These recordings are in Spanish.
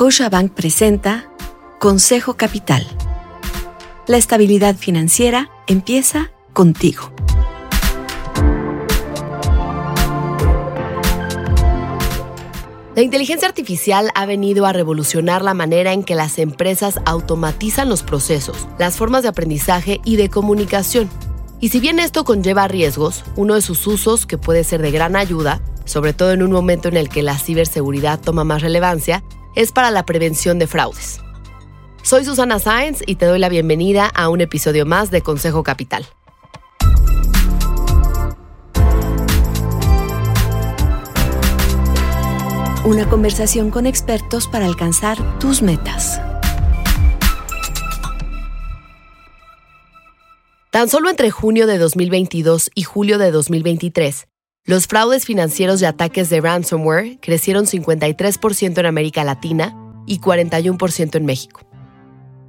Scotiabank presenta Consejo Capital. La estabilidad financiera empieza contigo. La inteligencia artificial ha venido a revolucionar la manera en que las empresas automatizan los procesos, las formas de aprendizaje y de comunicación. Y si bien esto conlleva riesgos, uno de sus usos que puede ser de gran ayuda, sobre todo en un momento en el que la ciberseguridad toma más relevancia, es para la prevención de fraudes. Soy Susana Sáenz y te doy la bienvenida a un episodio más de Consejo Capital. Una conversación con expertos para alcanzar tus metas. Tan solo entre junio de 2022 y julio de 2023, los fraudes financieros y ataques de ransomware crecieron 53% en América Latina y 41% en México.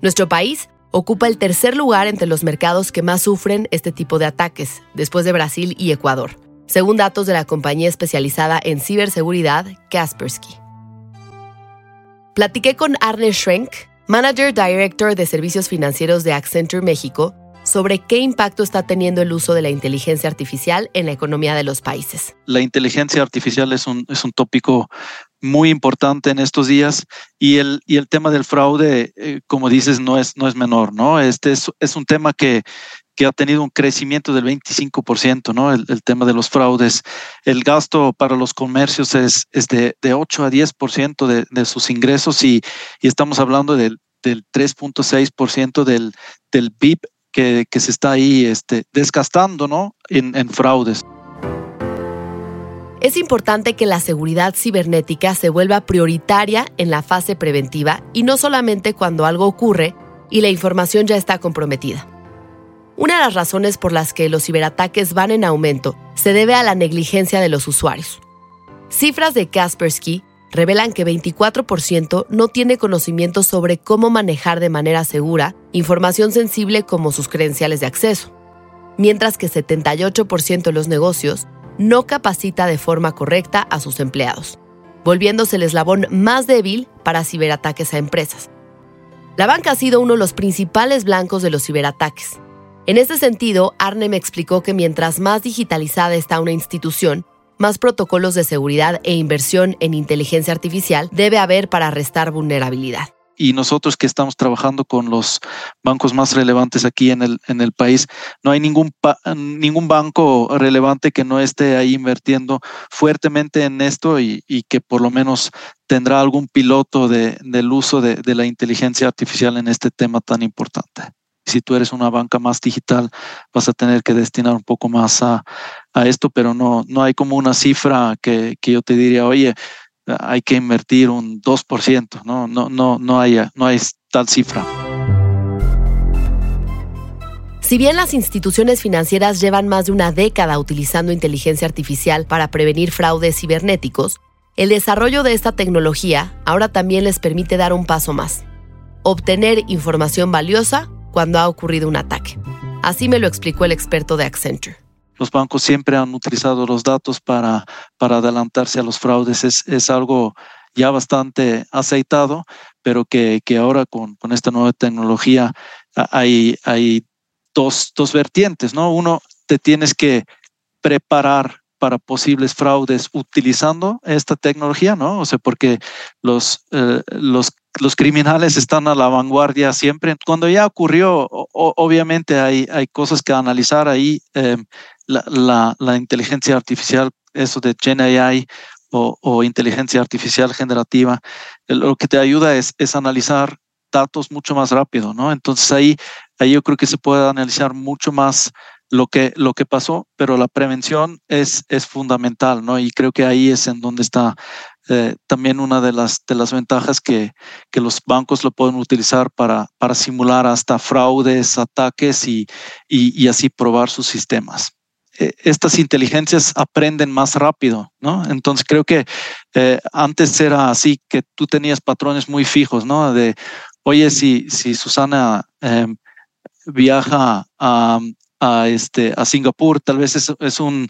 Nuestro país ocupa el tercer lugar entre los mercados que más sufren este tipo de ataques, después de Brasil y Ecuador, según datos de la compañía especializada en ciberseguridad Kaspersky. Platiqué con Arne Schrenk, Manager Director de Servicios Financieros de Accenture México, sobre qué impacto está teniendo el uso de la inteligencia artificial en la economía de los países. La inteligencia artificial es un, es un tópico muy importante en estos días y el, y el tema del fraude, eh, como dices, no es, no es menor, ¿no? Este es, es un tema que, que ha tenido un crecimiento del 25%, ¿no? El, tema de los fraudes. El gasto para los comercios es, es de, de 8 a 10% de, de sus ingresos y, y estamos hablando del, del 3.6% del, del PIB que, se está ahí este, desgastando ¿no? en, en fraudes. Es importante que la seguridad cibernética se vuelva prioritaria en la fase preventiva y no solamente cuando algo ocurre y la información ya está comprometida. Una de las razones por las que los ciberataques van en aumento se debe a la negligencia de los usuarios. Cifras de Kaspersky revelan que 24% no tiene conocimiento sobre cómo manejar de manera segura información sensible como sus credenciales de acceso, mientras que 78% de los negocios no capacita de forma correcta a sus empleados, volviéndose el eslabón más débil para ciberataques a empresas. La banca ha sido uno de los principales blancos de los ciberataques. En este sentido, Arne me explicó que mientras más digitalizada está una institución, más protocolos de seguridad e inversión en inteligencia artificial debe haber para restar vulnerabilidad. Y nosotros que estamos trabajando con los bancos más relevantes aquí en el, en el país, no hay ningún, ningún banco relevante que no esté ahí invirtiendo fuertemente en esto y, y que por lo menos tendrá algún piloto de, del uso de, de la inteligencia artificial en este tema tan importante si tú eres una banca más digital, vas a tener que destinar un poco más a, a esto, pero no, no hay como una cifra que, que, yo te diría, oye, hay que invertir un 2%, no, no, no, no, hay, no hay tal cifra. Si bien las instituciones financieras llevan más de una década utilizando inteligencia artificial para prevenir fraudes cibernéticos, el desarrollo de esta tecnología ahora también les permite dar un paso más, obtener información valiosa cuando ha ocurrido un ataque. Así me lo explicó el experto de Accenture. Los bancos siempre han utilizado los datos para, para adelantarse a los fraudes. Es, es algo ya bastante aceitado, pero que, que ahora con, con, esta nueva tecnología hay, hay dos, dos vertientes, ¿no? Uno, te tienes que preparar para posibles fraudes utilizando esta tecnología, ¿no? O sea, porque los, eh, los, los criminales están a la vanguardia siempre. Cuando ya ocurrió, o, obviamente hay, hay cosas que analizar ahí. Eh, la, la, la, inteligencia artificial, eso de Gen AI o, o, inteligencia artificial generativa, lo que te ayuda es, es analizar datos mucho más rápido, ¿no? Entonces ahí, ahí yo creo que se puede analizar mucho más lo que, lo que pasó, pero la prevención es, es fundamental, ¿no? Y creo que ahí es en donde está eh, también una de las, de las ventajas que, que los bancos lo pueden utilizar para, para simular hasta fraudes, ataques y, y, y así probar sus sistemas eh, estas inteligencias aprenden más rápido, ¿no? Entonces creo que eh, antes era así, que tú tenías patrones muy fijos, ¿no? De, oye, si, si Susana eh, viaja a, a, este, a Singapur, tal vez es, es, un,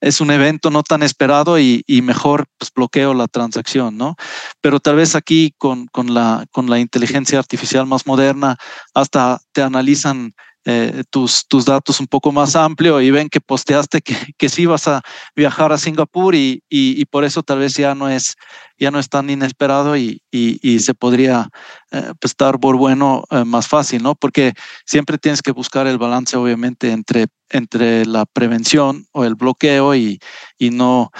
es un evento no tan esperado y, y, mejor pues, bloqueo la transacción, ¿no? Pero tal vez aquí con, con, la, con la inteligencia artificial más moderna, hasta te analizan eh, tus, tus datos un poco más amplio y ven que posteaste que, que sí vas a viajar a Singapur y, y, por eso tal vez ya no es, ya no es tan inesperado y, y se podría eh, pues, estar por bueno eh, más fácil, ¿no? Porque siempre tienes que buscar el balance, obviamente, entre, entre la prevención o el bloqueo y, no,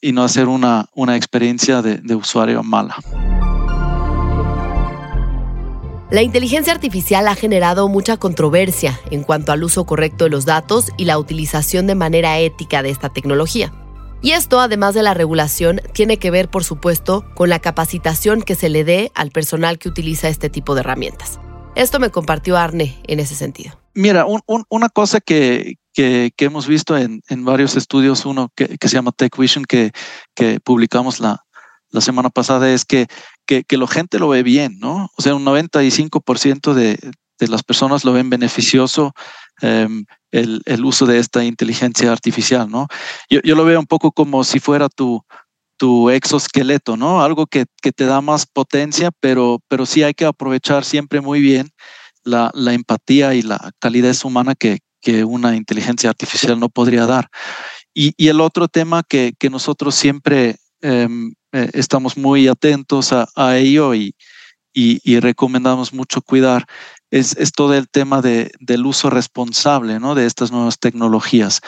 y no hacer una, una experiencia de usuario mala. La inteligencia artificial ha generado mucha controversia en cuanto al uso correcto de los datos y la utilización de manera ética de esta tecnología. Y esto, además de la regulación, tiene que ver, por supuesto, con la capacitación que se le dé al personal que utiliza este tipo de herramientas. Esto me compartió Arne en ese sentido. Mira, una cosa que, hemos visto en, varios estudios, uno que, se llama Tech Vision, que, que publicamos la semana pasada es que, que, la gente lo ve bien, ¿no? O sea, un 95% de, de las personas lo ven beneficioso um, el, el, uso de esta inteligencia artificial, ¿no? Yo, yo, lo veo un poco como si fuera tu, tu exoesqueleto, ¿no? Algo que, que, te da más potencia, pero, pero sí hay que aprovechar siempre muy bien la, la empatía y la calidez humana que, que una inteligencia artificial no podría dar. Y, y el otro tema que, que nosotros siempre eh, estamos muy atentos a, ello y, y, y, recomendamos mucho cuidar es, es todo el tema de, del uso responsable ¿no? de estas nuevas tecnologías.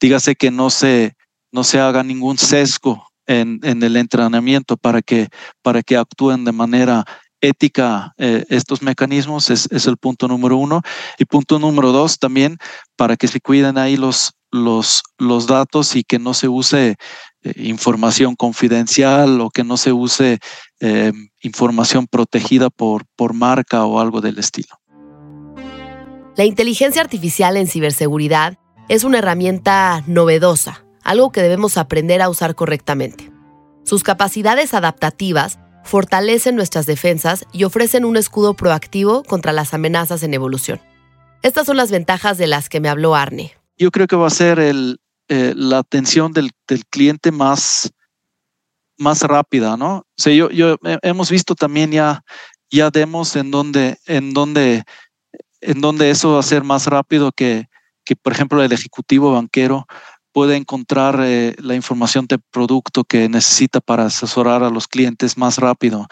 Dígase que no se, no se haga ningún sesgo en, en el entrenamiento para que, para que actúen de manera ética eh, estos mecanismos es, es, el punto número uno. Y punto número dos también para que se cuiden ahí los, los, los datos y que no se use eh, información confidencial o que no se use eh, información protegida por, por marca o algo del estilo. La inteligencia artificial en ciberseguridad es una herramienta novedosa, algo que debemos aprender a usar correctamente. Sus capacidades adaptativas fortalecen nuestras defensas y ofrecen un escudo proactivo contra las amenazas en evolución. Estas son las ventajas de las que me habló Arne. Yo creo que va a ser el, eh, la atención del, cliente más, más rápida, ¿no? O sea, yo, yo eh, hemos visto también ya, ya demos en donde, en donde, en donde eso va a ser más rápido que, que por ejemplo, el ejecutivo banquero puede encontrar eh, la información de producto que necesita para asesorar a los clientes más rápido,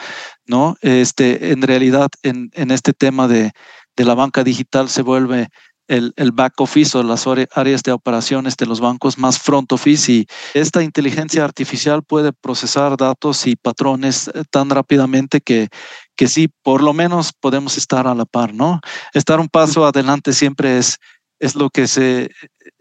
¿no? Este, en realidad, en, en este tema de, de la banca digital se vuelve el, el, back office o las áreas de operaciones de los bancos más front office y esta inteligencia artificial puede procesar datos y patrones eh, tan rápidamente que, que sí, por lo menos podemos estar a la par, ¿no? Estar un paso adelante siempre es, es lo que se,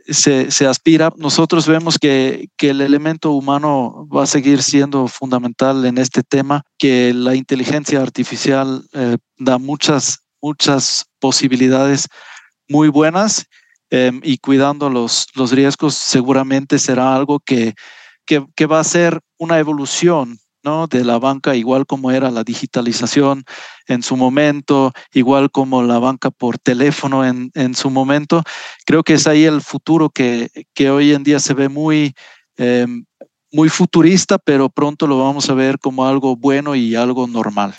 se, aspira. Nosotros vemos que, que el elemento humano va a seguir siendo fundamental en este tema, que la inteligencia artificial eh, da muchas, muchas posibilidades muy buenas eh, y cuidando los, los riesgos seguramente será algo que, que, va a ser una evolución ¿no? de la banca, igual como era la digitalización en su momento, igual como la banca por teléfono en, en su momento. Creo que es ahí el futuro que, que hoy en día se ve muy, eh, muy futurista, pero pronto lo vamos a ver como algo bueno y algo normal.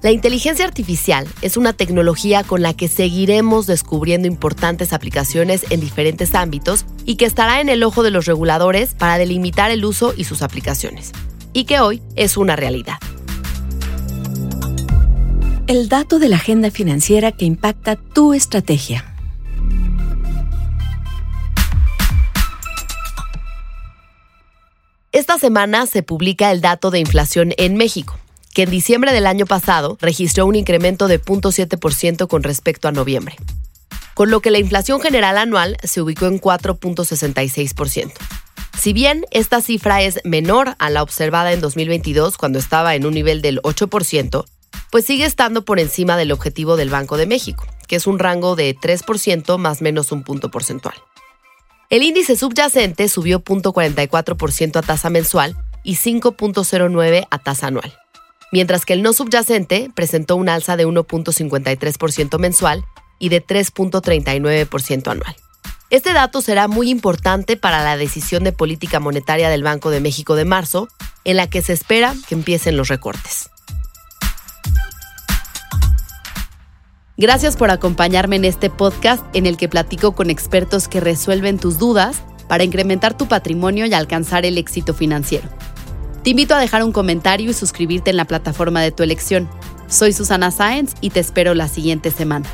La inteligencia artificial es una tecnología con la que seguiremos descubriendo importantes aplicaciones en diferentes ámbitos y que estará en el ojo de los reguladores para delimitar el uso y sus aplicaciones. Y que hoy es una realidad. El dato de la agenda financiera que impacta tu estrategia. Esta semana se publica el dato de inflación en México que en diciembre del año pasado registró un incremento de 0.7% con respecto a noviembre, con lo que la inflación general anual se ubicó en 4.66%. Si bien esta cifra es menor a la observada en 2022 cuando estaba en un nivel del 8%, pues sigue estando por encima del objetivo del Banco de México, que es un rango de 3% más menos un punto porcentual. El índice subyacente subió 0.44% a tasa mensual y 5.09 a tasa anual mientras que el no subyacente presentó un alza de 1.53% mensual y de 3.39% anual. Este dato será muy importante para la decisión de política monetaria del Banco de México de marzo, en la que se espera que empiecen los recortes. Gracias por acompañarme en este podcast en el que platico con expertos que resuelven tus dudas para incrementar tu patrimonio y alcanzar el éxito financiero. Te invito a dejar un comentario y suscribirte en la plataforma de tu elección. Soy Susana Sáenz y te espero la siguiente semana.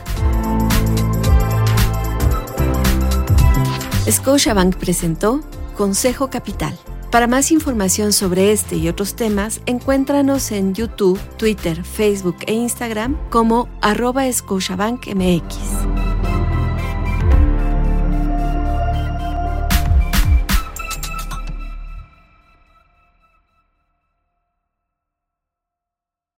Scotiabank presentó Consejo Capital. Para más información sobre este y otros temas, encuéntranos en YouTube, Twitter, Facebook e Instagram como arroba MX.